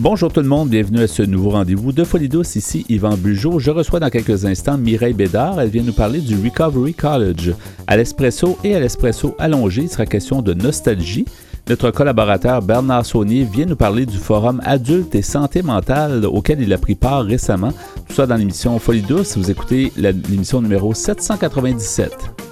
Bonjour tout le monde, bienvenue à ce nouveau rendez-vous de Folie douce. Ici Yvan Bugeaud. Je reçois dans quelques instants Mireille Bédard. Elle vient nous parler du Recovery College. À l'espresso et à l'espresso allongé, il sera question de nostalgie. Notre collaborateur Bernard Saunier vient nous parler du forum adulte et santé mentale auquel il a pris part récemment. Tout ça dans l'émission Folie douce. Vous écoutez l'émission numéro 797.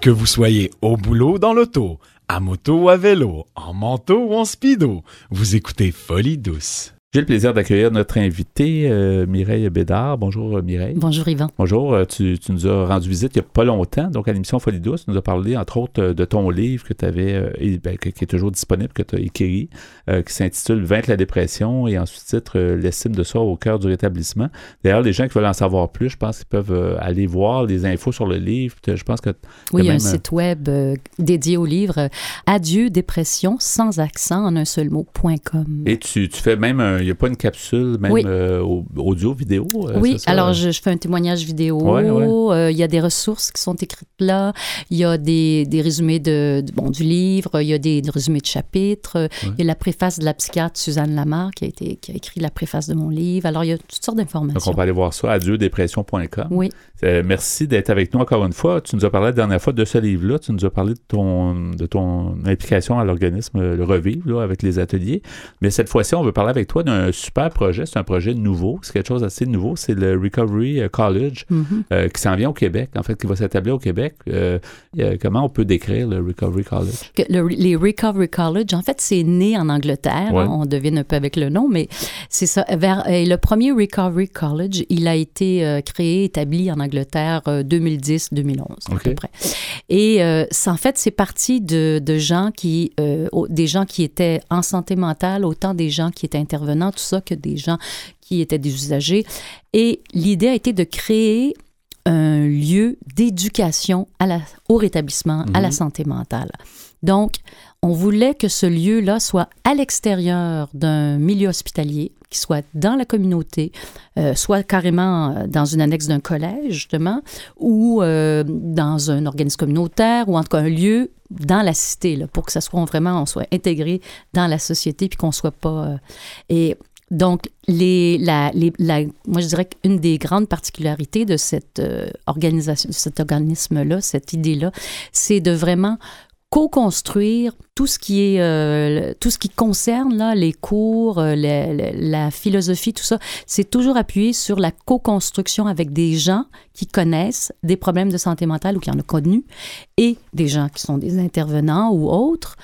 Que vous soyez au boulot, dans l'auto, à moto ou à vélo, en manteau ou en speedo, vous écoutez Folie douce. J'ai le plaisir d'accueillir notre invité, euh, Mireille Bédard. Bonjour euh, Mireille. Bonjour Yvan. Bonjour, euh, tu, nous as rendu visite il n'y a pas longtemps, donc à l'émission Folie douce, tu nous as parlé entre autres de ton livre que tu avais, ben, qui est toujours disponible, que tu as écrit, qui s'intitule Vaincre la dépression et ensuite titre L'estime de soi au cœur du rétablissement. D'ailleurs, les gens qui veulent en savoir plus, je pense qu'ils peuvent aller voir les infos sur le livre. Je pense que oui, il y a un site web dédié au livre Adieu dépression sans accent en un seul mot.com. Et tu, tu fais même un il n'y a pas une capsule, même euh, audio, vidéo? Euh, oui, alors je, fais un témoignage vidéo. Euh, il y a des ressources qui sont écrites là. Il y a des, des résumés de, bon, du livre. Il y a des, résumés de chapitres. Il y a la préface de la psychiatre Suzanne Lamar qui a, été, qui a écrit la préface de mon livre. Alors, il y a toutes sortes d'informations. Donc, on peut aller voir ça à dieudépression.com. Oui. merci d'être avec nous encore une fois. Tu nous as parlé la dernière fois de ce livre-là. Tu nous as parlé de ton, de ton implication à l'organisme Le Revivre avec les ateliers. Mais cette fois-ci, on veut parler avec toi d'un super projet. C'est un projet nouveau. C'est quelque chose d'assez nouveau. C'est le Recovery euh, College mm-hmm. euh, qui s'en vient au Québec, en fait, qui va s'établir au Québec. Euh, comment on peut décrire le Recovery College? les Recovery College, en fait, c'est né en Angleterre. on devine un peu avec le nom, mais c'est ça. Vers, le premier Recovery College, il a été créé, établi en Angleterre 2010-2011 à peu près. Et en fait, c'est parti de, de gens qui, des gens qui étaient en santé mentale, autant des gens qui étaient intervenants tout ça, que des gens qui étaient des usagers. Et l'idée a été de créer un lieu d'éducation au rétablissement, à la mhm. santé mentale. Donc, on voulait que ce lieu-là soit à l'extérieur d'un milieu hospitalier, qui soit dans la communauté, euh, soit carrément euh, dans une annexe d'un collège, justement, ou euh, dans un organisme communautaire, ou en tout cas un lieu dans la cité, là, pour que ça soit vraiment, on soit intégré dans la société, puis qu'on soit pas... et donc, les, la, la, moi, je dirais qu'une des grandes particularités de cette organisation, de cet organisme-là, cette idée-là, c'est de vraiment co-construire tout ce qui est euh, tout ce qui concerne là les cours euh, la, philosophie tout ça c'est toujours appuyé sur la co-construction avec des gens qui connaissent des problèmes de santé mentale ou qui en ont connu et des gens qui sont des intervenants ou autres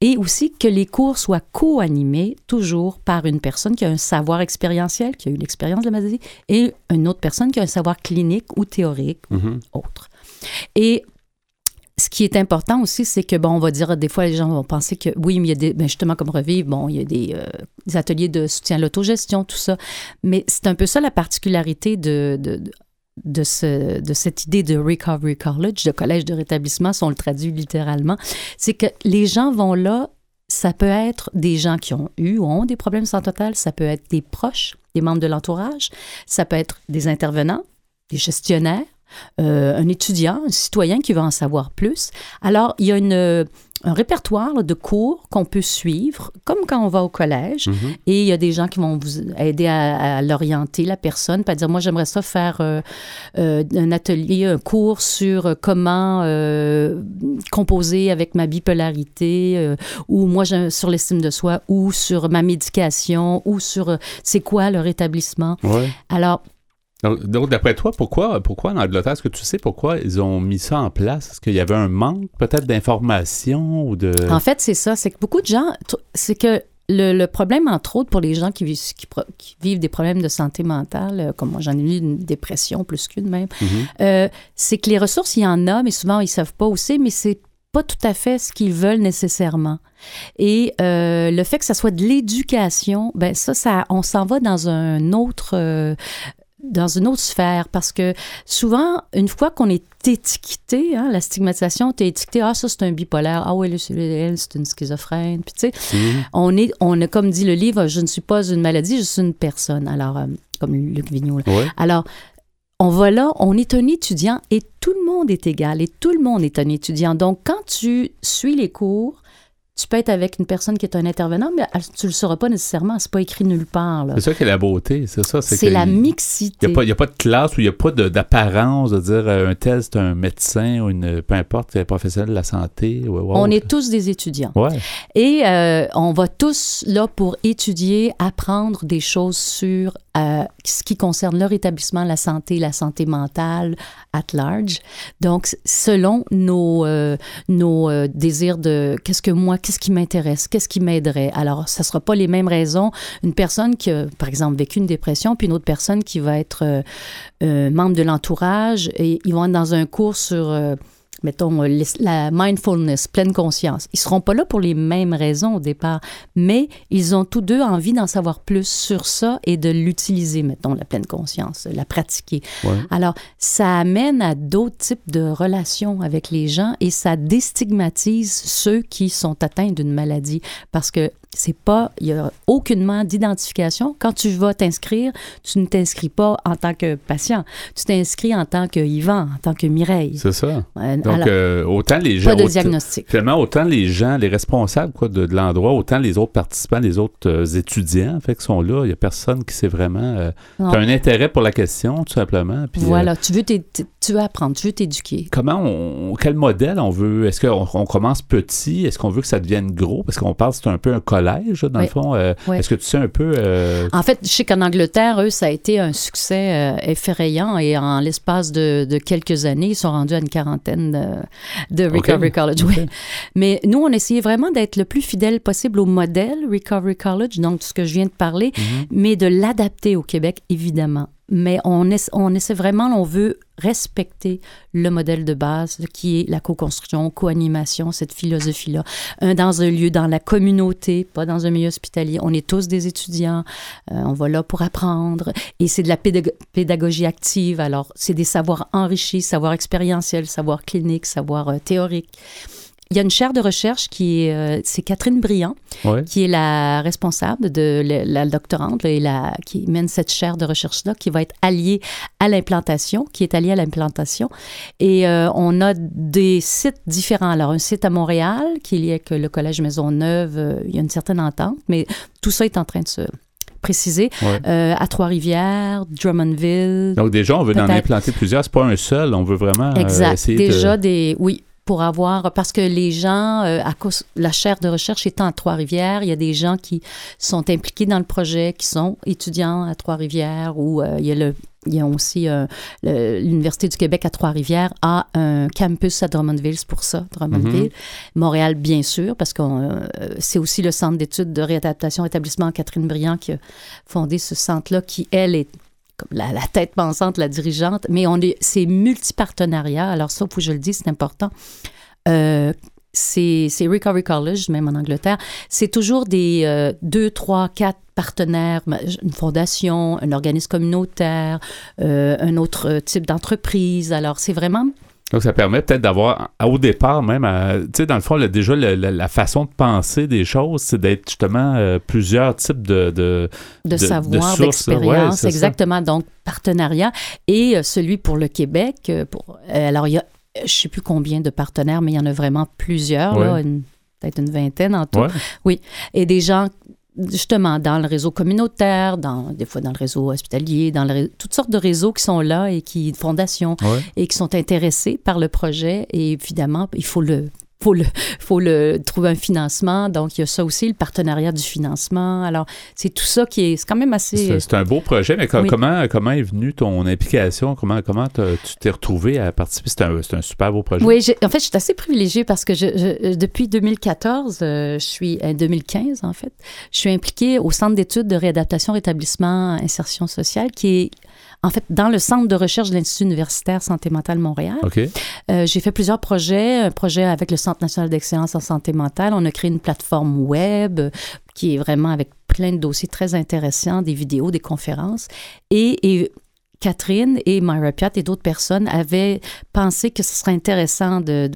et aussi que les cours soient co-animés toujours par une personne qui a un savoir expérientiel, qui a eu l'expérience de la maladie, et une autre personne qui a un savoir clinique ou théorique ou mm-hmm. autre. Et ce qui est important aussi, c'est que, bon, on va dire, des fois, les gens vont penser que, oui, mais il y a des, ben justement, comme Revivre, bon, il y a des, euh, des ateliers de soutien à l'autogestion, tout ça. Mais c'est un peu ça la particularité de, de, de, ce, de cette idée de Recovery College, de collège de rétablissement, si on le traduit littéralement, c'est que les gens vont là, ça peut être des gens qui ont eu ou ont des problèmes sans total, ça peut être des proches, des membres de l'entourage, ça peut être des intervenants, des gestionnaires, euh, un étudiant, un citoyen qui veut en savoir plus. Alors, il y a une, un répertoire de cours qu'on peut suivre, comme quand on va au collège, mhm. et il y a des gens qui vont vous aider à, l'orienter, la personne, pas dire, moi, j'aimerais ça faire euh, euh, un atelier, un cours sur comment composer avec ma bipolarité, ou moi, sur l'estime de soi, ou sur ma médication, ou sur c'est quoi le rétablissement. Alors, donc, d'après toi, pourquoi, pourquoi en Angleterre, est-ce que tu sais pourquoi ils ont mis ça en place? Est-ce qu'il y avait un manque peut-être d'information ou de... En fait, c'est ça. C'est que beaucoup de gens... C'est que le, problème, entre autres, pour les gens qui vivent, qui, vivent des problèmes de santé mentale, euh, comme moi, j'en ai eu une dépression plus qu'une même, mm-hmm. euh, c'est que les ressources, il y en a, mais souvent, ils savent pas où c'est, mais c'est pas tout à fait ce qu'ils veulent nécessairement. Et euh, le fait que ça soit de l'éducation, ben ça, ça, on s'en va dans un autre, dans une autre sphère parce que souvent, une fois qu'on est étiqueté, hein, la stigmatisation, tu es étiqueté, ah, ça c'est un bipolaire, ah oui, elle, c'est une schizophrène. Puis tu sais, mhm. on, est, on a comme dit le livre, je ne suis pas une maladie, je suis une personne. Alors, euh, comme Luc Vigneault. Alors, on va là, on est un étudiant et tout le monde est égal et tout le monde est un étudiant. Donc, quand tu suis les cours, tu peux être avec une personne qui est un intervenant, mais tu ne le sauras pas nécessairement. C'est pas écrit nulle part. C'est ça qui est la beauté, c'est ça. C'est la mixité. Il n'y a, pas de classe où il n'y a pas d'apparence de, dire euh, un tel, c'est un médecin ou une, peu importe, un professionnel de la santé. on est tous des étudiants. Ouais. Et euh, on va tous là pour étudier, apprendre des choses sur euh, ce qui concerne leur établissement, la santé, la santé mentale at large. Donc, selon nos, nos désirs de qu'est-ce que moi, qu'est-ce qui m'intéresse, qu'est-ce qui m'aiderait. Alors, ça ne sera pas les mêmes raisons. Une personne qui a, par exemple, vécu une dépression, puis une autre personne qui va être euh, euh, membre de l'entourage, et ils vont être dans un cours sur... Mettons, euh, la mindfulness, pleine conscience. Ils seront pas là pour les mêmes raisons au départ, mais ils ont tous deux envie d'en savoir plus sur ça et de l'utiliser, mettons, la pleine conscience, la pratiquer. Alors, ça amène à d'autres types de relations avec les gens et ça déstigmatise ceux qui sont atteints d'une maladie parce que c'est pas, il y a aucunement d'identification. Quand tu vas t'inscrire, tu ne t'inscris pas en tant que patient. Tu t'inscris en tant que Yvan, en tant que Mireille. C'est ça. Donc, euh, autant les gens. Pas de diagnostic. Finalement, autant les gens, les responsables quoi, de, l'endroit, autant les autres participants, les autres euh, étudiants, fait, qui sont là, il n'y a personne qui sait vraiment. Euh, tu as un intérêt pour la question, tout simplement. voilà, tu veux, tu veux apprendre, tu veux t'éduquer. Comment on. Quel modèle on veut? Est-ce qu'on on commence petit? Est-ce qu'on veut que ça devienne gros? Parce qu'on parle, c'est un peu un collège, dans le fond. Est-ce que tu sais un peu. En fait, je sais qu'en Angleterre, eux, ça a été un succès effrayant et en l'espace de, de, quelques années, ils sont rendus à une quarantaine de, Recovery College. Mais nous, on essayait vraiment d'être le plus fidèle possible au modèle Recovery College, donc ce que je viens de parler, mhm. mais de l'adapter au Québec, évidemment mais on, essaie vraiment, on veut respecter le modèle de base qui est la co-construction, co-animation, cette philosophie-là. dans un lieu, dans la communauté, pas dans un milieu hospitalier. On est tous des étudiants, euh, on va là pour apprendre et c'est de la pédagogie active. Alors, c'est des savoirs enrichis, savoirs expérientiels, savoirs cliniques, savoirs euh, théoriques. Il y a une chaire de recherche qui est, euh, c'est Catherine Briand, qui est la responsable de la, doctorante et la, qui mène cette chaire de recherche-là, qui va être alliée à l'implantation, qui est alliée à l'implantation. Et euh, on a des sites différents. Alors, un site à Montréal, qui est lié avec le Collège Maisonneuve, euh, il y a une certaine entente, mais tout ça est en train de se préciser. à Trois-Rivières, Drummondville. Donc déjà, on veut en implanter plusieurs. C'est pas un seul. On veut vraiment exact. essayer déjà des, oui, pour avoir, parce que les gens, euh, à cause, la chaire de recherche étant à Trois-Rivières, il y a des gens qui sont impliqués dans le projet, qui sont étudiants à Trois-Rivières, ou euh, il y a le il y a aussi euh, l'Université du Québec à Trois-Rivières a un campus à Drummondville, c'est pour ça, Drummondville. Mm-hmm. Montréal, bien sûr, parce que c'est aussi le centre d'études de réadaptation établissement Catherine Briand qui a fondé ce centre-là, qui, elle, est comme la, tête pensante, la dirigeante, mais on est, c'est multipartenariat. Alors ça, faut que je le dise, c'est important. Euh, c'est, Recovery College, même en Angleterre. C'est toujours des euh, deux, trois, quatre partenaires, une fondation, un organisme communautaire, euh, un autre type d'entreprise. Alors, c'est vraiment donc, ça permet peut-être d'avoir, au départ même, tu sais, dans le fond, déjà, la, façon de penser des choses, c'est d'être justement euh, plusieurs types de... De, de, savoir, d'expérience, exactement. Donc, partenariat. Et euh, celui pour le Québec, euh, pour, alors, il y a, je ne sais plus combien de partenaires, mais il y en a vraiment plusieurs, peut-être une vingtaine en tout. Oui. Et des gens justement dans le réseau communautaire, dans, des fois dans le réseau hospitalier, dans toutes sortes de réseaux qui sont là et qui, fondations, et qui sont intéressés par le projet. Et évidemment, il faut le faut le, faut le trouver un financement. Donc, il y a ça aussi, le partenariat du financement. Alors, c'est tout ça qui est, c'est quand même assez. C'est un beau projet, mais comment, comment est venue ton implication? Comment, comment tu t'es retrouvé à participer? C'est un, un, super beau projet. Oui, en fait, je suis assez privilégiée parce que je, depuis 2014, euh, je suis, 2015 en fait, je suis impliquée au Centre d'études de réadaptation, rétablissement, insertion sociale, qui est en fait, dans le centre de recherche de l'Institut universitaire Santé mentale Montréal. Euh, j'ai fait plusieurs projets, un projet avec le Centre national d'excellence en santé mentale. On a créé une plateforme web qui est vraiment avec plein de dossiers très intéressants, des vidéos, des conférences. Et, Catherine et Myra Piat et d'autres personnes avaient pensé que ce serait intéressant de,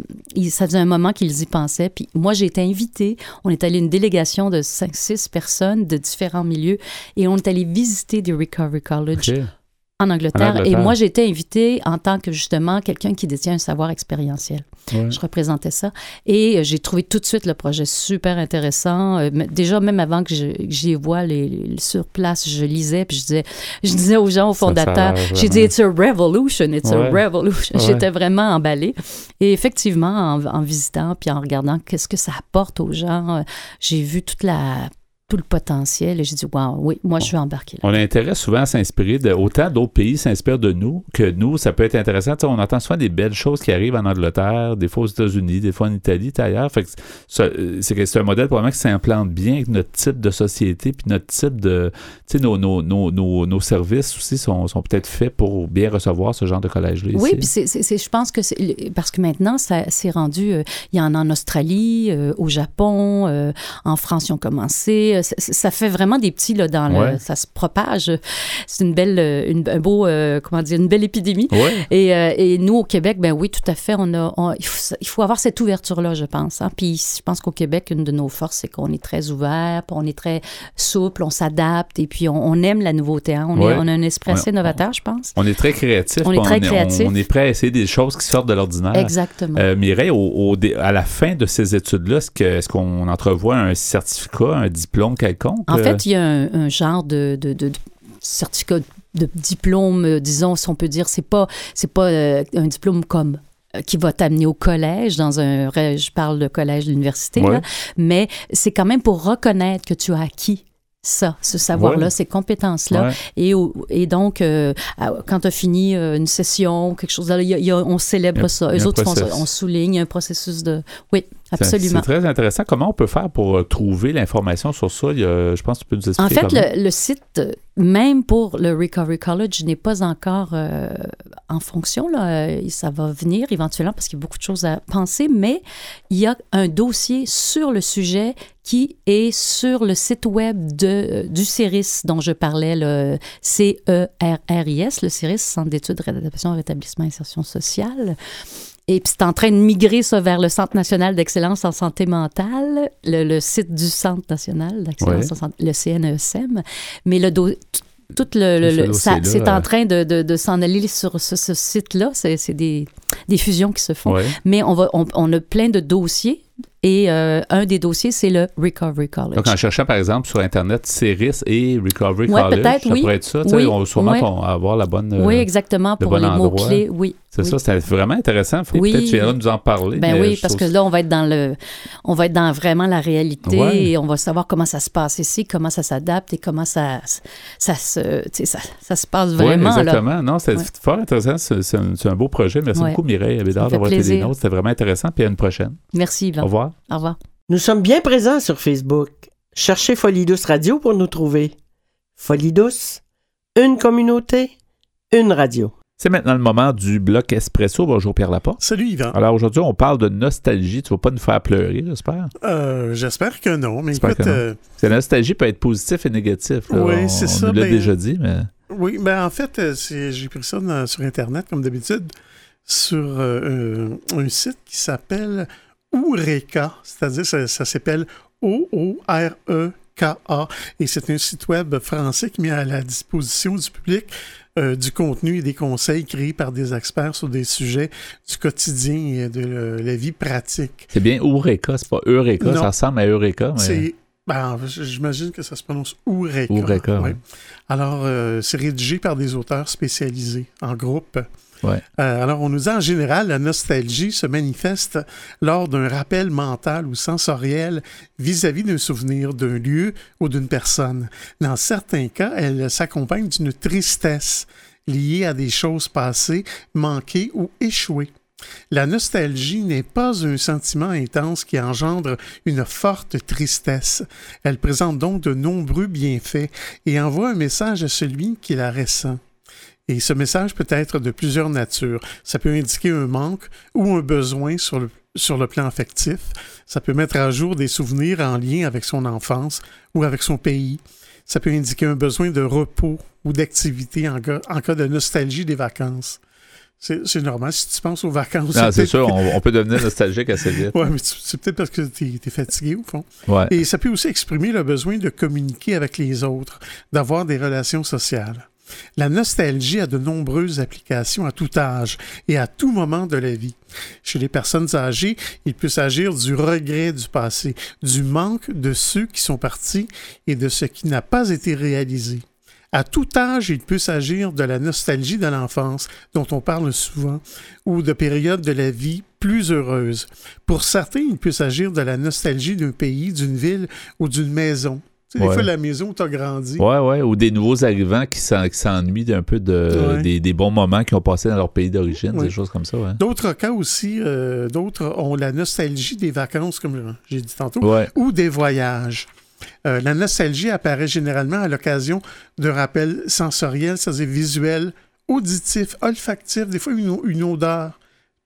ça faisait un moment qu'ils y pensaient. Puis moi, j'ai été invitée. On est allé une délégation de 5-6 personnes de différents milieux et on est allé visiter du Recovery College En Angleterre. Et moi, j'ai été invitée en tant que justement quelqu'un qui détient un savoir expérientiel. Je représentais ça. Et euh, j'ai trouvé tout de suite le projet super intéressant. Euh, déjà, même avant que j'y vois les, sur place, je lisais, puis je disais, je disais aux gens, aux fondateurs, j'ai dit, it's a revolution, it's a revolution. J'étais vraiment emballée. Et effectivement, en, en visitant, puis en regardant qu'est-ce que ça apporte aux gens, euh, j'ai vu toute la le potentiel. Et j'ai dit, wow, oui, moi, je suis embarqué là. On a intérêt souvent à s'inspirer de. Autant d'autres pays s'inspirent de nous que nous, ça peut être intéressant. on entend souvent des belles choses qui arrivent en Angleterre, des fois aux États-Unis, des fois en Italie, ailleurs. Fait c'est un modèle probablement qui s'implante bien avec notre type de société, puis notre type de. Tu sais, nos, nos, nos, nos, services aussi sont, sont peut-être faits pour bien recevoir ce genre de collège-là. Oui, puis je pense que c'est. Parce que maintenant, ça s'est rendu. Euh, il y en a en Australie, euh, au Japon, euh, en France, ils ont commencé ça fait vraiment des petits là dans le, ça se propage. C'est une belle, une, un beau, euh, comment dire, une belle épidémie. Et, euh, et, nous au Québec, ben oui, tout à fait, on a, il, faut, avoir cette ouverture là, je pense. Hein. Puis je pense qu'au Québec, une de nos forces, c'est qu'on est très ouvert, on est très souple, on s'adapte et puis on, aime la nouveauté. Hein. On, est, on a un esprit assez novateur, je pense. On est très créatif. On est très créatif. On, est prêt à essayer des choses qui sortent de l'ordinaire. Exactement. Euh, Mireille, au, à la fin de ces études-là, est-ce qu'on entrevoit un certificat, un diplôme quelconque? En fait, il y a un, genre de, certificat de diplôme, euh, disons, si on peut dire, c'est pas, c'est pas euh, un diplôme comme euh, qui va t'amener au collège, dans un, je parle de collège, l'université, mais c'est quand même pour reconnaître que tu as acquis ça, ce savoir-là, ces compétences-là. Et, et donc, quand tu as fini une session, quelque chose, là, on célèbre ça. Eux autres, on, souligne un processus de... Oui, Absolument. C'est très intéressant. Comment on peut faire pour euh, trouver l'information sur ça? je pense que tu peux nous expliquer. En fait, le, site, même pour le Recovery College, n'est pas encore euh, en fonction. Là. Ça va venir éventuellement parce qu'il y a beaucoup de choses à penser, mais il y a un dossier sur le sujet qui est sur le site web de, euh, du CERIS dont je parlais, le C-E-R-R-I-S, le CERIS, Centre d'études, réadaptation, rétablissement, insertion sociale. Et puis, c'est en train de migrer ça vers le Centre national d'excellence en santé mentale, le, site du Centre national d'excellence en santé, le CNESM. Mais le tout le, c'est en train de, de, s'en aller sur ce, site-là. C'est des, des, fusions qui se font. Mais on, va, on, a plein de dossiers et euh, un des dossiers, c'est le Recovery College. Donc, en cherchant, par exemple, sur Internet, CERIS et Recovery College, ça pourrait être ça. Oui, on va sûrement avoir la bonne. Oui, exactement, pour les mots-clés, oui. C'est ça, c'est vraiment intéressant. Peut-être que tu viendras nous en parler. Ben oui, parce que là, on va être dans le, on va être dans vraiment la réalité et on va savoir comment ça se passe ici, comment ça s'adapte et comment ça, ça se, ça, ça se passe vraiment. Oui, exactement. Non, c'est fort intéressant. C'est un, beau projet. Merci beaucoup, Mireille Abédard, d'avoir été des nôtres. C'était vraiment intéressant. Puis à une prochaine. Merci, Yvan. Au revoir. Au revoir. Nous sommes bien présents sur Facebook. Cherchez Folie Douce Radio pour nous trouver. Folie Douce, une communauté, une radio. C'est maintenant le moment du bloc espresso. Bonjour Pierre Laporte. Salut Yvan. Alors aujourd'hui, on parle de nostalgie. Tu vas pas nous faire pleurer, j'espère? Euh, j'espère que non, mais écoute... Euh, la nostalgie peut être positif et négatif. Oui, c'est ça. On l'a ben, déjà dit, mais... Oui, ben en fait, euh, j'ai pris ça sur Internet, comme d'habitude, sur un site qui s'appelle Oureka, c'est-à-dire ça, ça s'appelle O-O-R-E-K-A, et c'est un site web français qui met à la disposition du public euh, du contenu et des conseils créés par des experts sur des sujets du quotidien et de la vie pratique. C'est bien Eureka, c'est pas Eureka, ça ressemble à Eureka. C'est ben, j'imagine que ça se prononce Eureka. Eureka, oui. Alors, euh, c'est rédigé par des auteurs spécialisés en groupe. Euh, alors, on nous dit en général, la nostalgie se manifeste lors d'un rappel mental ou sensoriel vis-à-vis d'un souvenir, d'un lieu ou d'une personne. Dans certains cas, elle s'accompagne d'une tristesse liée à des choses passées, manquées ou échouées. La nostalgie n'est pas un sentiment intense qui engendre une forte tristesse. Elle présente donc de nombreux bienfaits et envoie un message à celui qui la ressent. Et ce message peut être de plusieurs natures. Ça peut indiquer un manque ou un besoin sur le, sur le plan affectif. Ça peut mettre à jour des souvenirs en lien avec son enfance ou avec son pays. Ça peut indiquer un besoin de repos ou d'activité en, en, cas de nostalgie des vacances. C'est normal si tu penses aux vacances. c'est sûr, on, peut devenir nostalgique assez vite. oui, mais c'est peut-être parce que tu es, fatigué au fond. Ouais. Et ça peut aussi exprimer le besoin de communiquer avec les autres, d'avoir des relations sociales. La nostalgie a de nombreuses applications à tout âge et à tout moment de la vie. Chez les personnes âgées, il peut s'agir du regret du passé, du manque de ceux qui sont partis et de ce qui n'a pas été réalisé. À tout âge, il peut s'agir de la nostalgie de l'enfance, dont on parle souvent, ou de périodes de la vie plus heureuses. Pour certains, il peut s'agir de la nostalgie d'un pays, d'une ville ou d'une maison. Tu sais, Des fois, la maison où tu as grandi. Ouais, ouais, ou des nouveaux arrivants qui s'ennuient un peu de, Ouais. des, des bons moments qu'ils ont passés dans leur pays d'origine, Ouais. des choses comme ça. D'autres cas aussi, euh, d'autres ont la nostalgie des vacances, comme j'ai dit tantôt, ou des voyages. Euh, la nostalgie apparaît généralement à l'occasion de rappels sensoriels, c'est-à-dire visuels, auditifs, olfactifs, des fois une, une odeur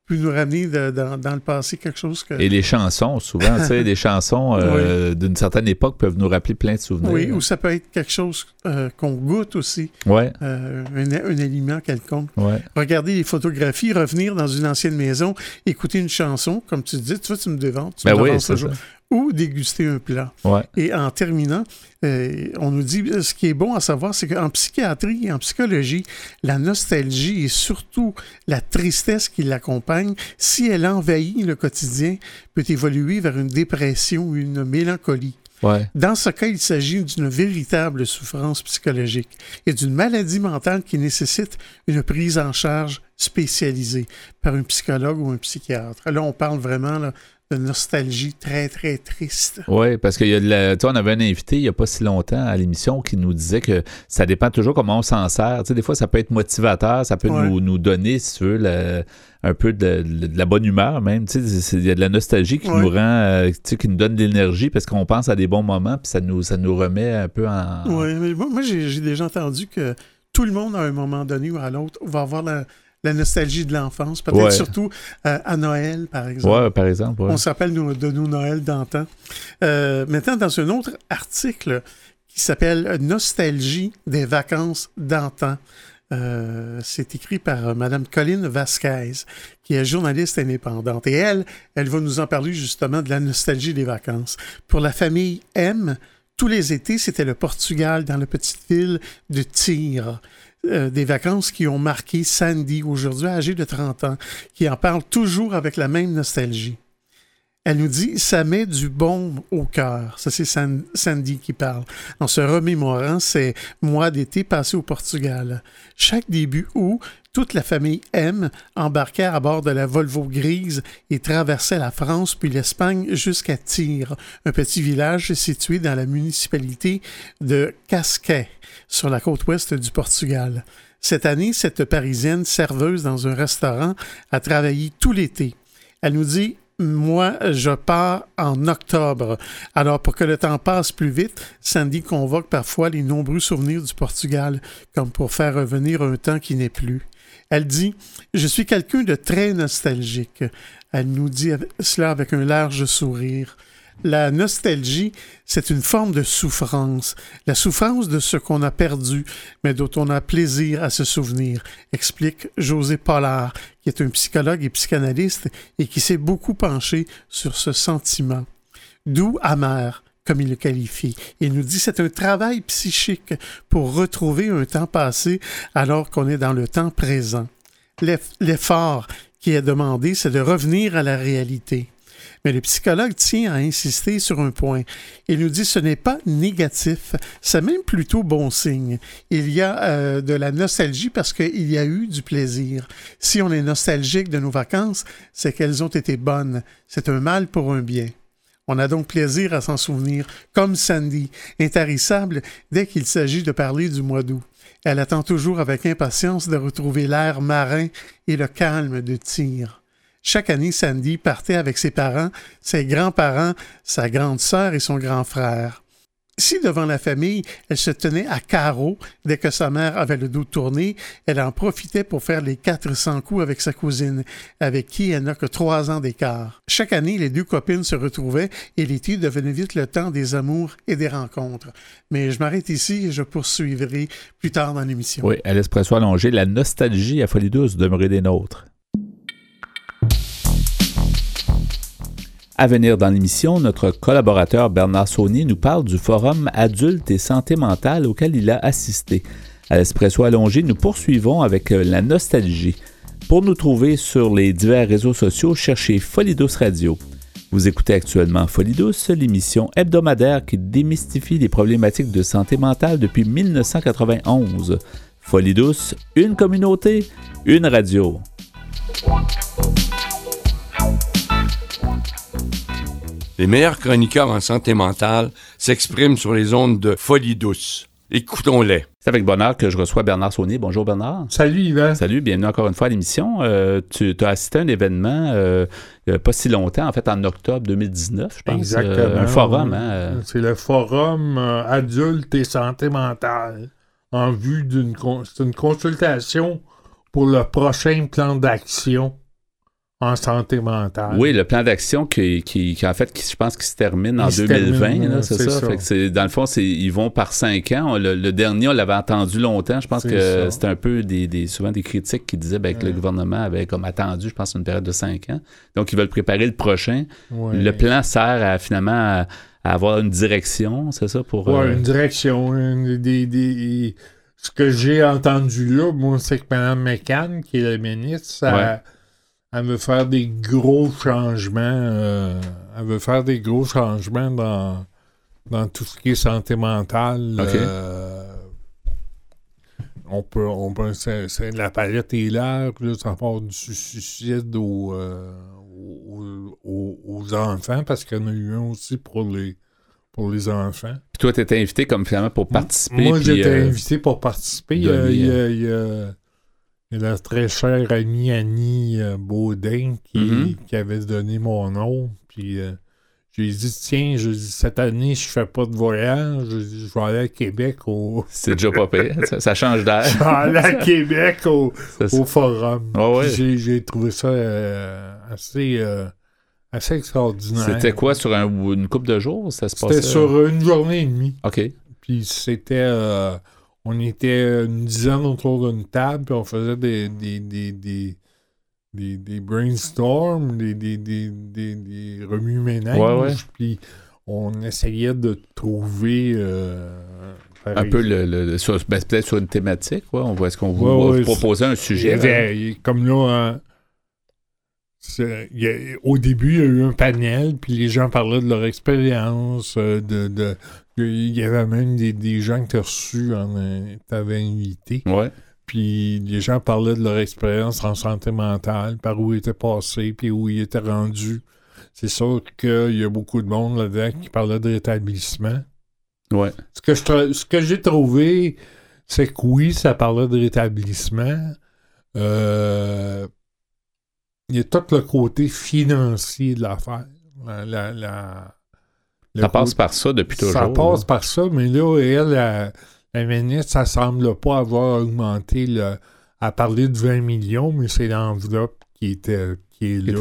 peut nous ramener de- dans, dans le passé quelque chose que... Et les chansons, souvent, tu sais, les chansons euh, d'une certaine époque peuvent nous rappeler plein de souvenirs. Oui, ou ça peut être quelque chose euh, qu'on goûte aussi, Ouais, euh, un, un aliment quelconque. ouais. Regarder les photographies, revenir dans une ancienne maison, écouter une chanson, comme tu dis, tu vois, tu me devances, tu Ben me oui, devances c'est toujours. ça. Ou déguster un plat. Ouais. Et en terminant, euh, on nous dit, ce qui est bon à savoir, c'est qu'en psychiatrie et en psychologie, la nostalgie et surtout la tristesse qui l'accompagne, si elle envahit le quotidien, peut évoluer vers une dépression ou une mélancolie. Ouais. Dans ce cas, il s'agit d'une véritable souffrance psychologique et d'une maladie mentale qui nécessite une prise en charge spécialisée par un psychologue ou un psychiatre. Là, on parle vraiment là, de nostalgie très, très triste. Oui, parce qu'il y a de la, tu sais, on avait un invité il n'y a pas si longtemps à l'émission qui nous disait que ça dépend toujours comment on s'en sert. Tu sais, des fois, ça peut être motivateur, ça peut Ouais. nous, nous donner, si tu veux, un peu de, de la bonne humeur même. Tu sais, il y a de la nostalgie qui Ouais. nous rend, euh, tu sais, qui nous donne de l'énergie parce qu'on pense à des bons moments, puis ça nous, ça nous remet un peu en. Oui, mais moi, moi, j'ai j'ai déjà entendu que tout le monde, à un moment donné ou à l'autre, va avoir la, la nostalgie de l'enfance. Peut-être Ouais. surtout euh, à Noël, par exemple. Ouais, par exemple. ouais. On se rappelle nous- de nos Noëls d'antan. Euh, maintenant, dans un autre article qui s'appelle Nostalgie des vacances d'antan. euh, c'est écrit par Mme Colline Vasquez, qui est journaliste indépendante. Et elle, elle va nous en parler justement de la nostalgie des vacances. Pour la famille M, tous les étés, c'était le Portugal dans la petite ville de Tyr. Euh, des vacances qui ont marqué Sandy, aujourd'hui âgée de 30 ans, qui en parle toujours avec la même nostalgie. Elle nous dit ça met du baume au cœur. Ça, c'est San- Sandy qui parle. En se remémorant ces mois d'été passés au Portugal. Chaque début août, toute la famille M embarquait à bord de la Volvo grise et traversait la France puis l'Espagne jusqu'à Tyr, un petit village situé dans la municipalité de Casquet, sur la côte ouest du Portugal. Cette année, cette Parisienne serveuse dans un restaurant a travaillé tout l'été. Elle nous dit moi, je pars en octobre. Alors, pour que le temps passe plus vite, Sandy convoque parfois les nombreux souvenirs du Portugal, comme pour faire revenir un temps qui n'est plus. Elle dit Je suis quelqu'un de très nostalgique. Elle nous dit cela avec un large sourire. La nostalgie, c'est une forme de souffrance, la souffrance de ce qu'on a perdu, mais dont on a plaisir à se souvenir, explique José Pollard, qui est un psychologue et psychanalyste et qui s'est beaucoup penché sur ce sentiment. Doux amer, comme il le qualifie. Il nous dit c'est un travail psychique pour retrouver un temps passé alors qu'on est dans le temps présent. L'eff- L'effort qui est demandé, c'est de revenir à la réalité. Mais le psychologue tient à insister sur un point. Il nous dit ce n'est pas négatif, c'est même plutôt bon signe. Il y a euh, de la nostalgie parce qu'il y a eu du plaisir. Si on est nostalgique de nos vacances, c'est qu'elles ont été bonnes. C'est un mal pour un bien. On a donc plaisir à s'en souvenir, comme Sandy, intarissable dès qu'il s'agit de parler du mois d'août. Elle attend toujours avec impatience de retrouver l'air marin et le calme de tir. Chaque année, Sandy partait avec ses parents, ses grands-parents, sa grande sœur et son grand frère. Si devant la famille, elle se tenait à carreau dès que sa mère avait le dos tourné, elle en profitait pour faire les 400 coups avec sa cousine, avec qui elle n'a que trois ans d'écart. Chaque année, les deux copines se retrouvaient et l'été devenait vite le temps des amours et des rencontres. Mais je m'arrête ici et je poursuivrai plus tard dans l'émission. Oui, à l'espresso allongé, la nostalgie à folie douce demeurer des nôtres. À venir dans l'émission, notre collaborateur Bernard Saunier nous parle du forum Adultes et santé mentale auquel il a assisté. À l'espresso allongé, nous poursuivons avec euh, la nostalgie. Pour nous trouver sur les divers réseaux sociaux, cherchez Folie Douce Radio. Vous écoutez actuellement Folie Douce, l'émission hebdomadaire qui démystifie les problématiques de santé mentale depuis 1991. Folie Douce, une communauté, une radio. Les meilleurs chroniqueurs en santé mentale s'expriment sur les ondes de Folie Douce. Écoutons-les. C'est avec bonheur que je reçois Bernard Saunier. Bonjour Bernard. Salut Yvan. Salut, bienvenue encore une fois à l'émission. Euh, tu as assisté à un événement euh, il n'y a pas si longtemps, en fait en octobre 2019, je pense. Exactement. Euh, un forum. Hein, C'est le forum adulte et santé mentale en vue d'une c'est une consultation pour le prochain plan d'action en santé mentale. Oui, le plan d'action qui, qui, en fait, qui, je pense, qui se termine en 2020, c'est ça? Fait que dans le fond, ils vont par cinq ans. Le, dernier, on l'avait entendu longtemps. Je pense que c'était un peu des, des, souvent des critiques qui disaient ben, que le gouvernement avait comme attendu, je pense, une période de cinq ans. Donc, ils veulent préparer le prochain. Le plan sert à finalement à, avoir une direction, c'est ça pour. Oui, euh, une direction, des, ce que j'ai entendu là, moi, c'est que Mme McCann, qui est le ministre, elle veut faire des gros changements. Euh, elle veut faire des gros changements dans, dans tout ce qui est santé mentale. Euh, on peut, on peut c'est, la palette est large, ça part du suicide euh, aux, aux, enfants, parce qu'il y en a eu un aussi pour les, pour les enfants. Puis toi, tu étais invité comme finalement pour participer. Moi, j'étais invité pour participer. il y a et la très chère amie Annie euh, Baudin mm-hmm. qui, avait donné mon nom. Puis euh, je lui ai dit Tiens, je, cette année, je fais pas de voyage. Je, vais aller à Québec au. C'est déjà pas pire. ça, change d'air. je vais aller à Québec au, forum. Ah j'ai trouvé ça euh, assez. assez extraordinaire. C'était quoi, sur une coupe de jours, ça se C'était sur une journée et demie. OK. Puis c'était on était une dizaine autour d'une table, puis on faisait des, des, des, des, des, des brainstorms, des, des, des, des, remue-ménages, puis on essayait de trouver... Euh, un peu le, le ben, peut-être sur une thématique, quoi. On voit est-ce qu'on vous proposer un sujet. comme là, hein, au début, il y a eu un panel, puis les gens parlaient de leur expérience, euh, de, de, il y avait même des, gens que tu as reçus, t'avais invité. Ouais. Puis les gens parlaient de leur expérience en santé mentale, par où ils étaient passés, puis où ils étaient rendus. C'est sûr qu'il y a beaucoup de monde là-dedans qui parlait de rétablissement. Ouais. Ce que, ce que j'ai trouvé, c'est que oui, ça parlait de rétablissement. Euh, il y a tout le côté financier de l'affaire. la, la ça passe par ça depuis toujours. Ça passe par ça, mais là, elle, la, ministre, ça semble pas avoir augmenté. Le, à parler de 20 millions, mais c'est l'enveloppe qui était qui est là.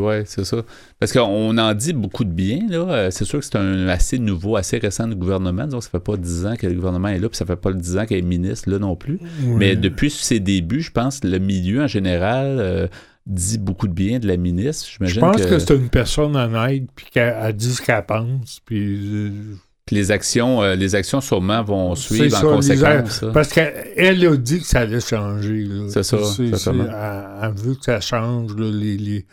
Oui, c'est ça. Parce qu'on en dit beaucoup de bien. Là. Euh, c'est sûr que c'est un assez nouveau, assez récent du gouvernement. Donc, ça fait pas 10 ans que le gouvernement est là, puis ça fait pas 10 ans qu'elle est ministre là non plus. Mais depuis ses débuts, je pense que le milieu en général... Euh, dit beaucoup de bien de la ministre. Je pense que, c'est une personne honnête, puis qu'elle dit ce qu'elle pense, puis... Euh, les actions, euh, les actions sûrement vont suivre en conséquence. Parce qu'elle a dit que ça allait changer. C'est ça. Elle, veut que ça change les, les,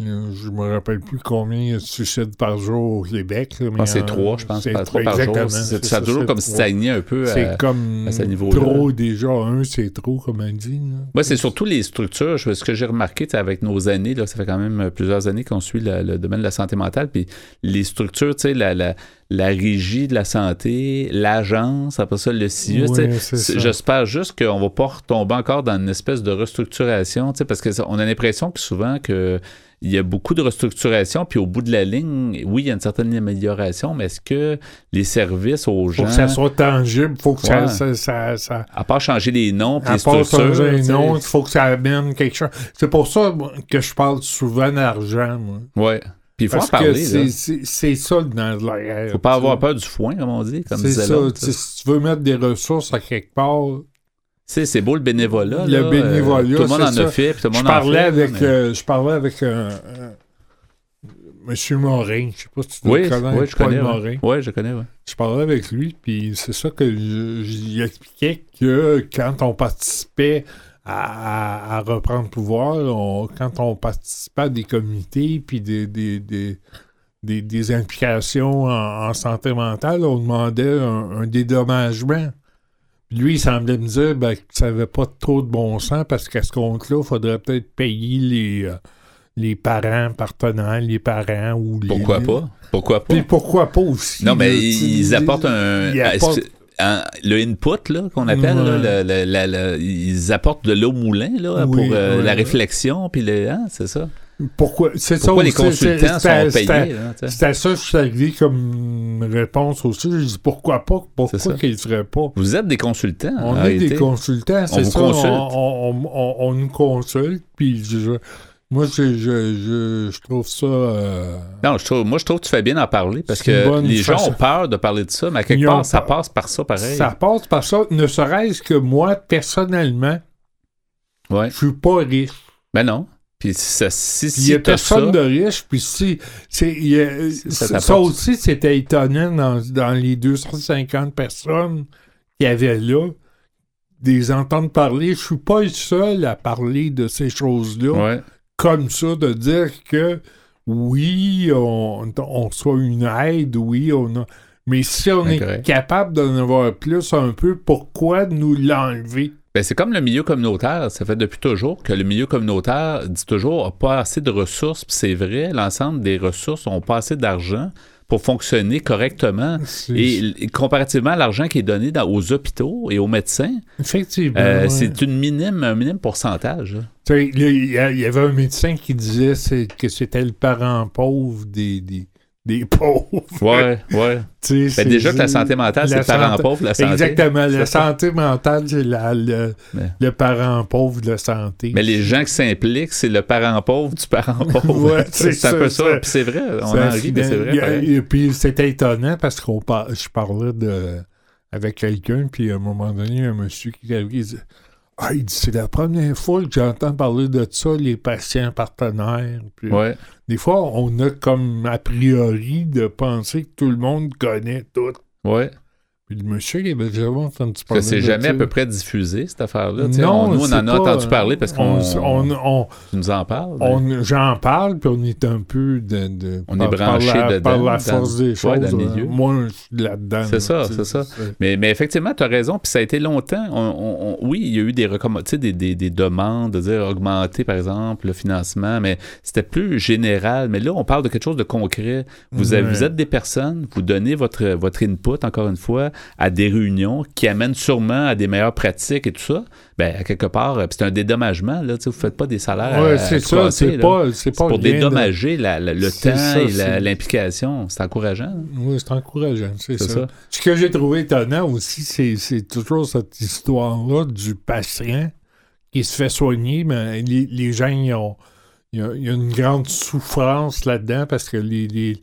je me rappelle plus combien il y a de suicides par jour au Québec. Ah, c'est trois, je pense. Pas trois par jour. C'est, ça a toujours comme stagné un peu c'est comme à ce niveau trop déjà. Un, c'est trop, comme on dit. Moi, c'est surtout les structures. Ce que j'ai remarqué avec nos années, là, ça fait quand même plusieurs années qu'on suit le, domaine de la santé mentale. Puis les structures, tu sais, la, la, la régie de la santé, l'agence, après ça, le CIE. J'espère juste qu'on va pas retomber encore dans une espèce de restructuration, parce qu'on a l'impression que souvent que il y a beaucoup de restructuration, puis au bout de la ligne, oui, il y a une certaine amélioration, mais est-ce que les services aux gens... Faut que ça soit tangible, faut que ça, ça, À part changer les noms, puis les structures... À part changer les noms, il faut que ça amène quelque chose. C'est pour ça que je parle souvent d'argent, moi. Ouais. Puis il faut en parler. C'est ça de la guerre. Faut pas avoir peur du foin, comme on dit. C'est ça. Si tu veux mettre des ressources à quelque part, c'est beau le bénévolat. Le bénévolat. tout le monde en a fait, tout le monde je parlais Avec, euh, je parlais avec un, Monsieur Morin. Je sais pas si tu Oui, le connais. oui, je Paul connais. Morin. Ouais, je connais. ouais. Je parlais avec lui, puis c'est ça que je- j'y expliquais que quand on participait à, à- reprendre le pouvoir, on- quand on participait à des comités, puis des, des, des, des- des implications en, en santé mentale, on demandait un, un dédommagement. Lui, il semblait me dire ben, que ça n'avait pas trop de bon sens parce qu'à ce compte-là, il faudrait peut-être payer les, euh, les parents partenaires, les parents ou les. Pourquoi pas? Pourquoi pas? Puis pourquoi pas aussi? Non, mais ils, apportent un, ils apportent- le input là, qu'on appelle, là, le- le- le- le- ils apportent de l'eau au moulin là, Oui, pour euh, ouais. la réflexion, puis le, hein, c'est ça? Pourquoi, c'est ça les consultants c'est- c'est- sont c'est- payés? hein, à ça que je suis arrivé comme réponse aussi. Je dis pourquoi pas? C'est Pourquoi ça. qu'ils ne feraient pas? Vous êtes des consultants. On est des consultants, c'est ça. consulte. On, on- on- on nous consulte, puis je- moi, je, je, je, je trouve ça. euh, Non, je trouve, moi, je trouve que tu fais bien d'en parler parce que les gens ont peur de parler de ça, mais à quelque Ils part, ça passe par ça pareil. Ça passe par ça, ne serait-ce que moi, personnellement, Ouais. je suis pas riche. Ben non. Puis ça, si, si il n'y a personne ça, de riche. Puis si, c'est, il y a- Ça aussi, c'était étonnant dans, dans les 250 personnes qu'il y avait là, des entendre parler. Je suis pas le seul à parler de ces choses-là ouais. comme ça, de dire que oui, on, on soit une aide, oui, on a. Mais si on est capable d'en avoir plus un peu, pourquoi nous l'enlever? Ben, c'est comme le milieu communautaire. Ça fait depuis toujours que le milieu communautaire dit toujours n'a pas assez de ressources. Puis c'est vrai, l'ensemble des ressources n'ont pas assez d'argent pour fonctionner correctement. Et, comparativement à l'argent qui est donné dans- aux hôpitaux et aux médecins, Effectivement. euh, ouais. c'est une minime, un minime pourcentage. Il y, avait un médecin qui disait que c'était le parent pauvre des, des, des pauvres. Ouais, ouais. Tu sais, Ben, déjà que la santé mentale, c'est le parent pauvre, la santé. Exactement. La santé mentale, c'est le, Mais- le parent pauvre de la santé. Mais les gens qui s'impliquent, c'est le parent pauvre du parent pauvre. Ouais, c'est un peu ça. Puis c'est vrai, on en rit, mais c'est vrai. Et puis c'était étonnant parce par- je parlais de, avec quelqu'un, puis à un moment donné, un monsieur qui arrive, Ah, il dit, c'est la première fois que j'entends parler de ça, les patients partenaires. Puis, Ouais. Des fois, on a comme a priori de penser que tout le monde connaît tout. Ouais. Puis le monsieur, il avait jamais entendu parler c'est jamais à peu près diffusé, cette affaire-là. Non, on- nous, on en a entendu parler parce qu'on on, on, on, tu nous en parles. mais- on- j'en parle, puis on est un peu de. de- On par- est branché par la, dedans, Par la dans- force des ouais, choses. dans le hein. milieu. Moi, je suis là-dedans. C'est ça, c'est ça. Mais, mais effectivement, tu as raison, puis ça a été longtemps. on- oui, il y a eu des, recommand- tu sais, des, des, des demandes de dire augmenter, par exemple, le financement, mais c'était plus général. Mais là, on parle de quelque chose de concret. Vous, avez- Ouais. vous êtes des personnes, vous donnez votre, votre input, encore une fois, à des réunions qui amènent sûrement à des meilleures pratiques et tout ça. Ben, à quelque part, euh, c'est un dédommagement. Là, vous ne faites pas des salaires. Ouais, à- c'est ça. C'est pas, pas pour de- dédommager la- la- le temps ça, et l'implication. C'est encourageant. là. Oui, c'est encourageant, c'est ça. ça. Ce que j'ai trouvé étonnant aussi, c'est, c'est toujours cette histoire-là du patient qui se fait soigner, mais les, les gens, ils ont, il y, a, il y a une grande souffrance là-dedans parce que les, les-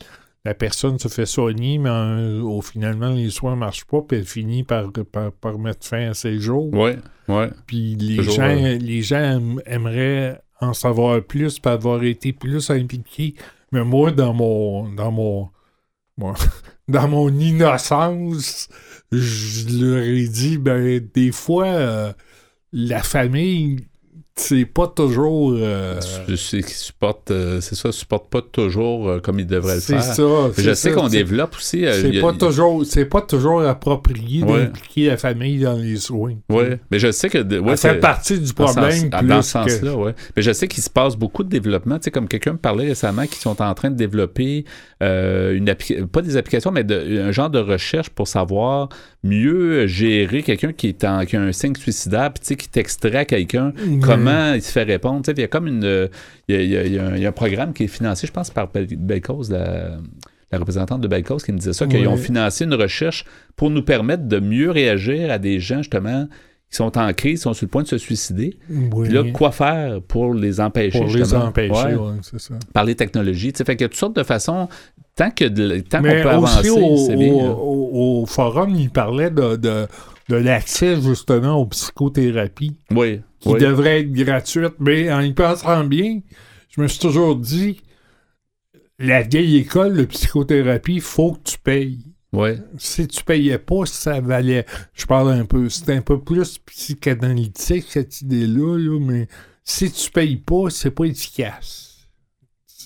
la personne se fait soigner, mais euh, au finalement, les soins ne marchent pas, puis elle finit par, par, par mettre fin à ses jours. Oui, oui. Puis les Toujours, gens, les gens aim- aimeraient en savoir plus, puis avoir été plus impliqués. Mais moi, dans mon dans mon, mon- dans mon innocence, je leur ai dit, ben des fois, euh, la famille, c'est pas toujours. euh, euh, c'est ça, supportent pas toujours euh, comme ils devraient le c'est faire. ça. Je c'est sais qu'on c'est- développe aussi. euh, C'est il a- pas toujours, c'est pas toujours approprié Ouais. d'impliquer la famille dans les soins. Ouais, mais je sais que. ouais, ça fait c'est- partie du dans ce problème. sens- plus dans ce que- sens-là, ouais. Mais je sais qu'il se passe beaucoup de développement. Tu sais, comme quelqu'un me parlait récemment qui sont en train de développer une appli- pas des applications, mais de- un genre de recherche pour savoir mieux gérer quelqu'un qui, est en- qui a un signe suicidaire, puis tu sais, qui texterait à quelqu'un Ouais. Comment il se fait répondre. Tu sais, il y a comme une. Il y a, il y a- il y a un, il y a un programme qui est financé, je pense, par Bel- Belcause, la, la représentante de Belcose, qui me disait ça, qu'ils ont financé une recherche pour nous permettre de mieux réagir à des gens, justement, qui sont en crise, qui sont sur le point de se suicider. Oui. Puis là, quoi faire pour les empêcher? pour les justement? empêcher, Ouais, ouais, c'est ça. par les technologies. Tu sais, fait qu'il y a toutes sortes de façons. Tant que de- tant qu'on peut aussi avancer, au, c'est bien. au- là. au- au forum, il parlait de, de, de l'accès justement aux psychothérapies Oui. qui oui. devrait être gratuite. Mais en y pensant bien, je me suis toujours dit, la vieille école de psychothérapie, il faut que tu payes. Ouais. Si tu payais pas, ça valait. Je parle un peu. C'est un peu plus psychanalytique, cette idée-là, là, mais si tu payes pas, c'est pas efficace.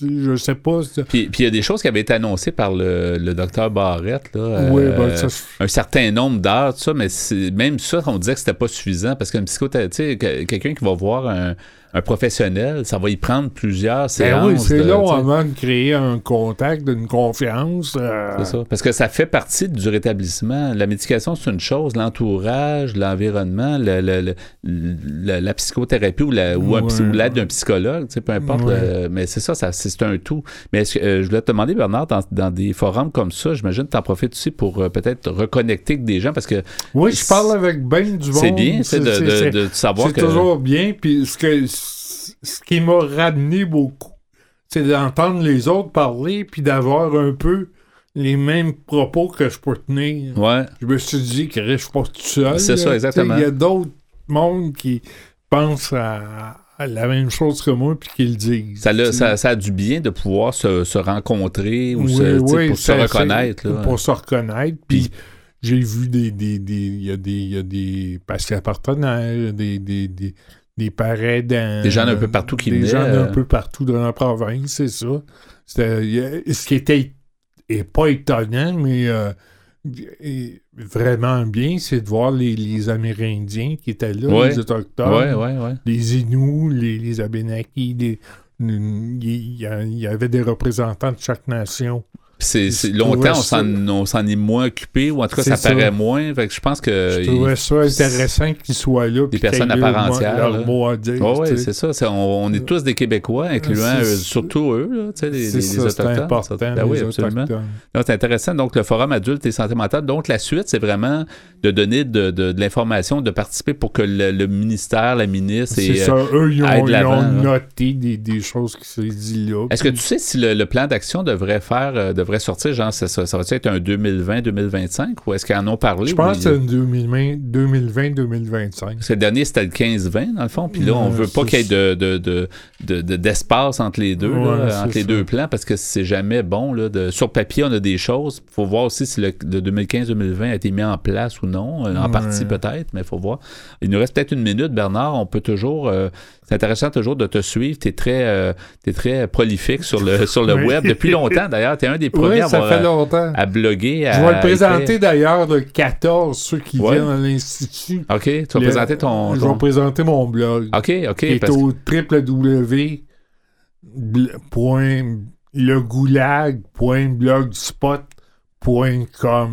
Je sais pas. Puis il y a des choses qui avaient été annoncées par le, le docteur Barrette. Là, Oui, euh, ben, ça, un certain nombre d'heures, tout ça, mais même ça, on disait que c'était pas suffisant parce qu'un psychothérapie, tu sais, que- quelqu'un qui va voir un, un professionnel, ça va y prendre plusieurs Ben séances. oui, c'est long tu sais. avant de créer un contact, une confiance. euh, C'est ça. Parce que ça fait partie du rétablissement. La médication, c'est une chose. L'entourage, l'environnement, le- le- le- la psychothérapie ou la- ou Ouais. ou l'aide d'un psychologue, peu importe. Ouais. le- mais c'est ça, ça c'est c'est un tout. Mais est-ce que, euh, je voulais te demander, Bernard, dans, dans des forums comme ça, j'imagine que tu en profites aussi pour euh, peut-être reconnecter avec des gens parce que Oui, je parle avec ben du monde. c'est bien sais, de, de- c'est- de savoir C'est que. toujours bien. Puis ce, que, ce qui m'a ramené beaucoup, c'est d'entendre les autres parler puis d'avoir un peu les mêmes propos que je peux tenir. Ouais. Je me suis dit que je suis pas tout seul. C'est ça, exactement. Il y a d'autres mondes qui pensent à, à la même chose que moi puis qui le disent. Ça, a du bien de pouvoir se, se rencontrer ou Oui, se, oui, pour se reconnaître. là. Pour se reconnaître. Puis j'ai vu des. des, des- Il y, a des- il y a des patients partenaires, des, des, des, des parents Des gens d'un peu partout qui Des gens d'un euh. peu partout dans la province, c'est ça. Ce qui était et pas étonnant, mais euh, et vraiment bien, c'est de voir les, les Amérindiens qui étaient là, Ouais. les Autochtones Ouais, ouais, ouais. les Inuits, les, les Abénakis, y, il y avait des représentants de chaque nation. C'est, longtemps, on s'en, on s'en est moins occupé, ou en tout cas, ça, ça. paraît moins. Fait que je pense que. Je trouvais ça intéressant qu'ils soient là. puis personnes à part entière, Leur mot à dire. Sais. c'est ça. on, on est tous des Québécois, incluant C'est- eux- surtout eux, là, les, C'est les- c'est important. Ben oui, absolument. C'est intéressant. Donc, le Forum adulte et santé mentale. Donc, la suite, c'est vraiment de donner de, de- de l'information, de participer pour que le, le ministère, la ministre C'est et. ça. euh, Eux, ils ont, ils ont noté des, des choses qui se disent là. Est-ce que tu sais si le, le plan d'action devrait faire, euh, devrait sortir, genre, ça, ça, ça va être un 2020-2025 ou est-ce qu'ils en ont parlé? Je pense que c'est 2020-2025. Parce que le dernier, c'était le 15-20, dans le fond. Puis là, on Ouais, veut pas qu'il y ait de, de, de, de- d'espace entre les deux, Ouais, là, c'est entre les ça. deux plans, parce que c'est jamais bon. Là, de, sur papier, on a des choses. Il faut voir aussi si le, le 2015-2020 a été mis en place ou non. euh, En Ouais. partie, peut-être, mais il faut voir. Il nous reste peut-être une minute, Bernard. On peut toujours. euh, c'est intéressant toujours de te suivre. Tu es très, euh, t'es très prolifique sur le, sur le Oui. web depuis longtemps, d'ailleurs. Tu es un des Oui, ça fait longtemps. à bloguer. À Je vais le présenter d'ailleurs le 14, ceux qui Ouais. viennent à l'Institut. OK, tu vas Le- présenter ton. Je vais présenter mon blog. OK, OK. qui est parce que-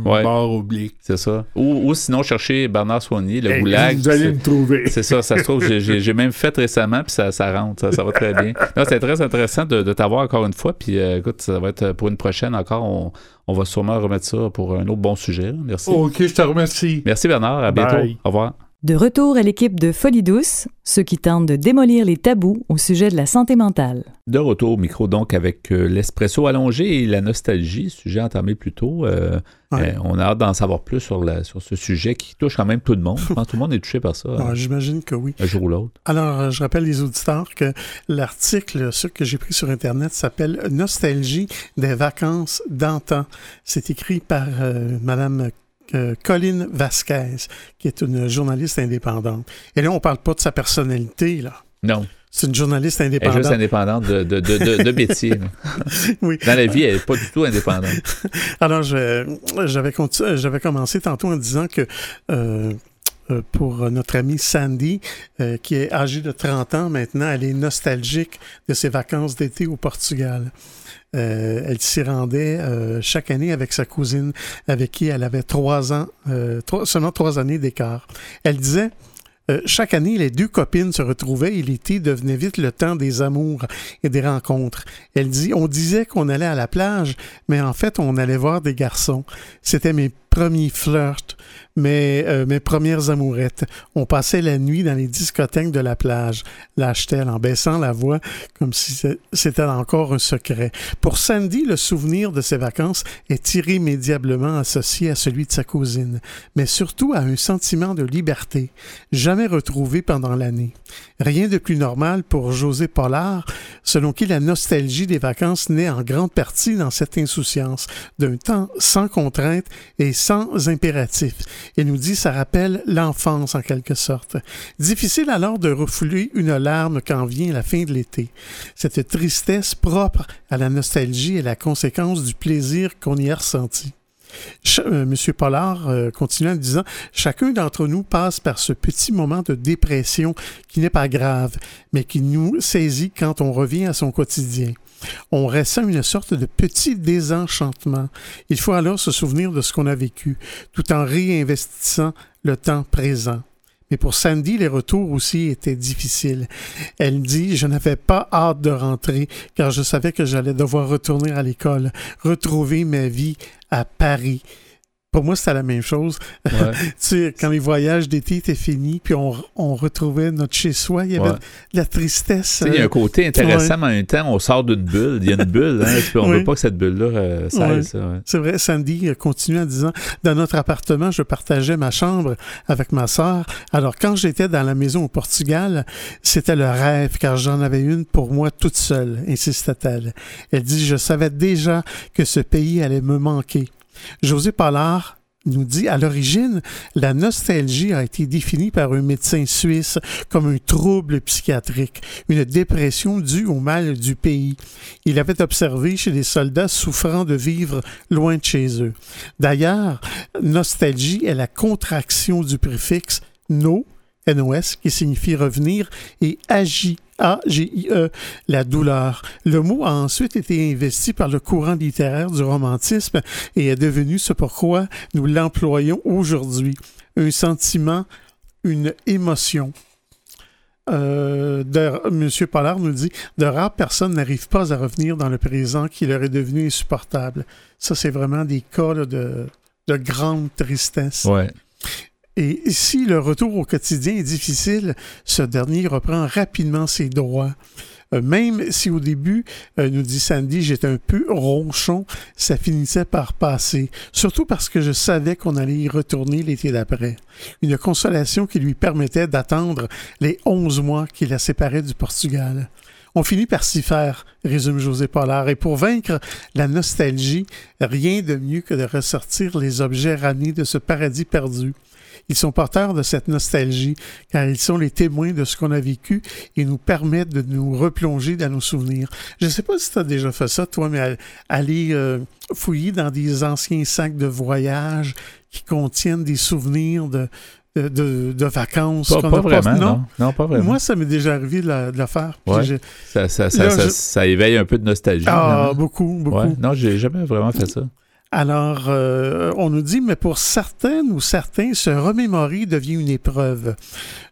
Ouais. barre oblique. C'est ça. Ou, ou sinon, chercher Bernard Soignier, le goulag. Vous allez c'est- me trouver. C'est ça, ça se trouve, j'ai- même fait récemment, puis ça, ça rentre, ça, ça va très bien. C'est très intéressant de, de t'avoir encore une fois, puis euh, écoute, ça va être pour une prochaine encore, on, on va sûrement remettre ça pour un autre bon sujet. Merci. Ok, je te remercie. Merci Bernard, à bientôt. Bye. Au revoir. De retour à l'équipe de Folie Douce, ceux qui tentent de démolir les tabous au sujet de la santé mentale. De retour au micro, donc, avec euh, l'espresso allongé et la nostalgie, sujet entamé plus tôt. Euh, Ouais. euh, on a hâte d'en savoir plus sur, la, sur ce sujet qui touche quand même tout le monde. Je pense que tout le monde est touché par ça, Ah, euh, J'imagine que oui. un jour ou l'autre. Alors, je rappelle les auditeurs que l'article, ce que j'ai pris sur Internet, s'appelle Nostalgie des vacances d'antan. C'est écrit par euh, Madame euh, Colline Vasquez, qui est une journaliste indépendante. Et là, on parle pas de sa personnalité, là. Non, C'est une journaliste elle est indépendante. juste indépendante de, de, de, de, de métier. là. Oui. Dans la vie, elle n'est pas du tout indépendante. Alors, j'avais commencé tantôt en disant que euh, euh, pour notre amie Sandy, euh, qui est âgée de 30 ans maintenant, elle est nostalgique de ses vacances d'été au Portugal. Euh, elle s'y rendait euh, chaque année avec sa cousine, avec qui elle avait trois ans, euh, seulement trois années d'écart. Elle disait chaque année, les deux copines se retrouvaient et l'été devenait vite le temps des amours et des rencontres. Elle dit, on disait qu'on allait à la plage, mais en fait, on allait voir des garçons. C'était mes premiers flirts, mes, euh, mes premières amourettes. On passait la nuit dans les discothèques de la plage, lâche-t-elle en baissant la voix comme si c'était encore un secret. Pour Sandy, le souvenir de ses vacances est irrémédiablement associé à celui de sa cousine, mais surtout à un sentiment de liberté, jamais retrouvé pendant l'année. Rien de plus normal pour José Pollard, selon qui la nostalgie des vacances naît en grande partie dans cette insouciance d'un temps sans contrainte et sans impératif. Il nous dit ça rappelle l'enfance en quelque sorte. Difficile alors de refouler une larme quand vient la fin de l'été. Cette tristesse propre à la nostalgie est la conséquence du plaisir qu'on y a ressenti. Monsieur Pollard euh, continue en disant Chacun d'entre nous passe par ce petit moment de dépression qui n'est pas grave, mais qui nous saisit quand on revient à son quotidien. On ressent une sorte de petit désenchantement. Il faut alors se souvenir de ce qu'on a vécu, tout en réinvestissant le temps présent. Mais pour Sandy, les retours aussi étaient difficiles. Elle dit Je n'avais pas hâte de rentrer car je savais que j'allais devoir retourner à l'école, retrouver ma vie à Paris. Pour moi, c'était la même chose. tu sais, quand les voyages d'été étaient finis, puis on, on retrouvait notre chez-soi, il y avait de la tristesse. Il y a un côté intéressant, mais en même temps, on sort d'une bulle. Il y a une bulle, hein, puis on ne veut pas que cette bulle-là euh, cesse. C'est vrai, Sandy continue en disant Dans notre appartement, je partageais ma chambre avec ma sœur. Alors, quand j'étais dans la maison au Portugal, c'était le rêve, car j'en avais une pour moi toute seule, insistait-elle. Elle dit Je savais déjà que ce pays allait me manquer. José Pollard nous dit à l'origine, la nostalgie a été définie par un médecin suisse comme un trouble psychiatrique, une dépression due au mal du pays. Il avait observé chez les soldats souffrant de vivre loin de chez eux. D'ailleurs, nostalgie est la contraction du préfixe no, Qui signifie revenir, et agit a-G-I-E, la douleur. Le mot a ensuite été investi par le courant littéraire du romantisme et est devenu ce pourquoi nous l'employons aujourd'hui. Un sentiment, une émotion. Euh, M. Pollard nous dit De rares personnes n'arrivent pas à revenir dans le présent qui leur est devenu insupportable. Ça, c'est vraiment des cas de, de grande tristesse. Et si le retour au quotidien est difficile, ce dernier reprend rapidement ses droits. Euh, même si au début, euh, nous dit Sandy, j'étais un peu ronchon, ça finissait par passer. Surtout parce que je savais qu'on allait y retourner l'été d'après. Une consolation qui lui permettait d'attendre les onze mois qui la séparaient du Portugal. On finit par s'y faire, résume José Pollard. Et pour vaincre la nostalgie, rien de mieux que de ressortir les objets ramenés de ce paradis perdu. Ils sont porteurs de cette nostalgie car ils sont les témoins de ce qu'on a vécu et nous permettent de nous replonger dans nos souvenirs. Je ne sais pas si tu as déjà fait ça, toi, mais aller euh, fouiller dans des anciens sacs de voyage qui contiennent des souvenirs de, de, vacances. Pas, vraiment, non? pas vraiment. Moi, ça m'est déjà arrivé de, le faire. Ça, ça, ça, éveille un peu de nostalgie. Ah, beaucoup, beaucoup. Non, j'ai jamais vraiment fait ça. Alors, euh, on nous dit, mais pour certaines ou certains, se remémorer devient une épreuve.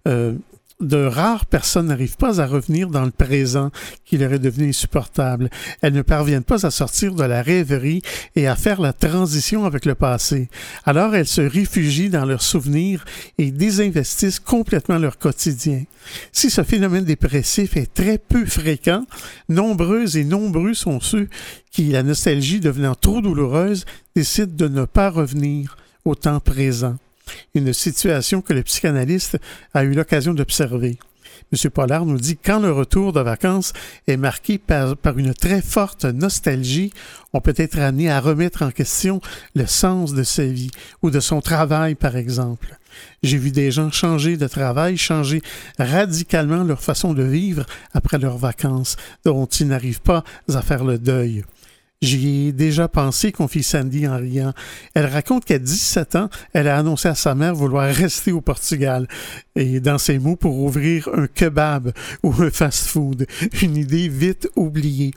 Euh, de rares personnes n'arrivent pas à revenir dans le présent qui leur est devenu insupportable. Elles ne parviennent pas à sortir de la rêverie et à faire la transition avec le passé. Alors elles se réfugient dans leurs souvenirs et désinvestissent complètement leur quotidien. Si ce phénomène dépressif est très peu fréquent, nombreux et nombreux sont ceux qui, la nostalgie devenant trop douloureuse, décident de ne pas revenir au temps présent une situation que le psychanalyste a eu l'occasion d'observer. M. Pollard nous dit quand le retour de vacances est marqué par, une très forte nostalgie, on peut être amené à remettre en question le sens de sa vie ou de son travail, par exemple. J'ai vu des gens changer de travail, changer radicalement leur façon de vivre après leurs vacances, dont ils n'arrivent pas à faire le deuil. J'y ai déjà pensé, confie Sandy en riant. Elle raconte qu'à 17 ans, elle a annoncé à sa mère vouloir rester au Portugal. Et dans ses mots, pour ouvrir un kebab ou un fast-food. Une idée vite oubliée.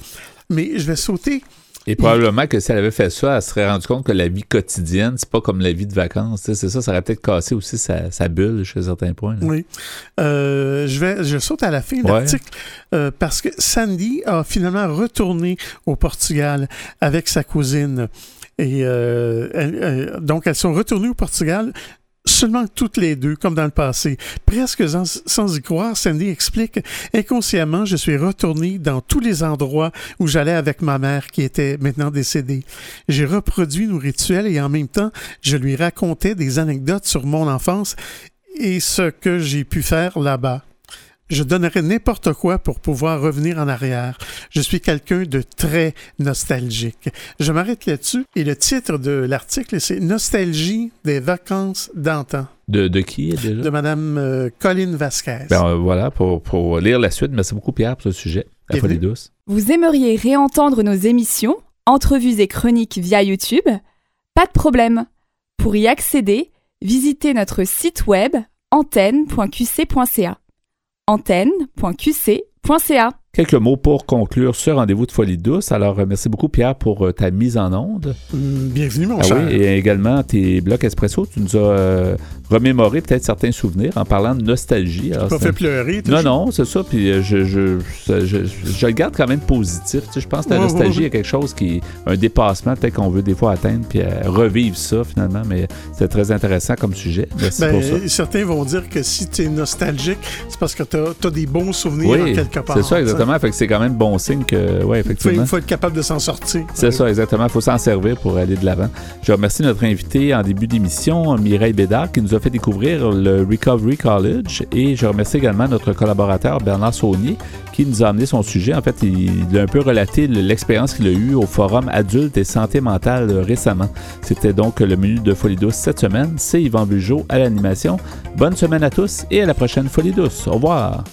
Mais je vais sauter et probablement que si elle avait fait ça, elle se serait rendue compte que la vie quotidienne, c'est pas comme la vie de vacances. C'est ça, ça aurait peut-être cassé aussi sa, bulle chez certains points. Oui. Euh, je, vais, je saute à la fin de l'article euh, parce que Sandy a finalement retourné au Portugal avec sa cousine. Et donc, elles sont retournées au Portugal seulement toutes les deux, comme dans le passé. Presque sans, y croire, Sandy explique Inconsciemment, je suis retourné dans tous les endroits où j'allais avec ma mère qui était maintenant décédée. J'ai reproduit nos rituels et en même temps, je lui racontais des anecdotes sur mon enfance et ce que j'ai pu faire là-bas. Je donnerais n'importe quoi pour pouvoir revenir en arrière. Je suis quelqu'un de très nostalgique. Je m'arrête là-dessus et le titre de l'article, c'est Nostalgie des vacances d'antan. De, de, qui déjà? De Mme euh, Colline Vasquez. Ben, euh, voilà, pour, pour, lire la suite. Merci beaucoup, Pierre, pour ce sujet. La folie douce. Vous aimeriez réentendre nos émissions, entrevues et chroniques via YouTube? Pas de problème. Pour y accéder, visitez notre site web antenne.qc.ca antenne.qc.ca. Quelques mots pour conclure ce rendez-vous de Folie douce. Alors, euh, merci beaucoup, Pierre, pour euh, ta mise en onde. Mm, bienvenue, mon ah cher. Oui, et également tes blocs espresso. Tu nous as euh, remémoré peut-être certains souvenirs en parlant de nostalgie. Alors, pas fait pleurer. Non, non, c'est ça. Puis je, je, je, le garde quand même positif. Tu sais, je pense que la nostalgie est quelque chose qui est un dépassement, peut-être qu'on veut des fois atteindre puis revivre ça finalement. Mais c'est très intéressant comme sujet. Merci ben, pour ça. Certains vont dire que si tu es nostalgique, c'est parce que tu as, des bons souvenirs en quelque part. C'est ça, exactement. Fait que c'est quand même bon signe que, ouais, effectivement. Il faut, être capable de s'en sortir. C'est ça, exactement. Il faut s'en servir pour aller de l'avant. Je remercie notre invité en début d'émission, Mireille Bédard, qui nous a fait découvrir le Recovery College. Et je remercie également notre collaborateur Bernard Saunier, qui nous a amené son sujet. En fait, il, a un peu relaté l'expérience qu'il a eue au Forum Adulte et Santé Mentale récemment. C'était donc le menu de Folie Douce cette semaine. C'est Yvan Bugeaud à l'animation. Bonne semaine à tous et à la prochaine Folie Douce. Au revoir.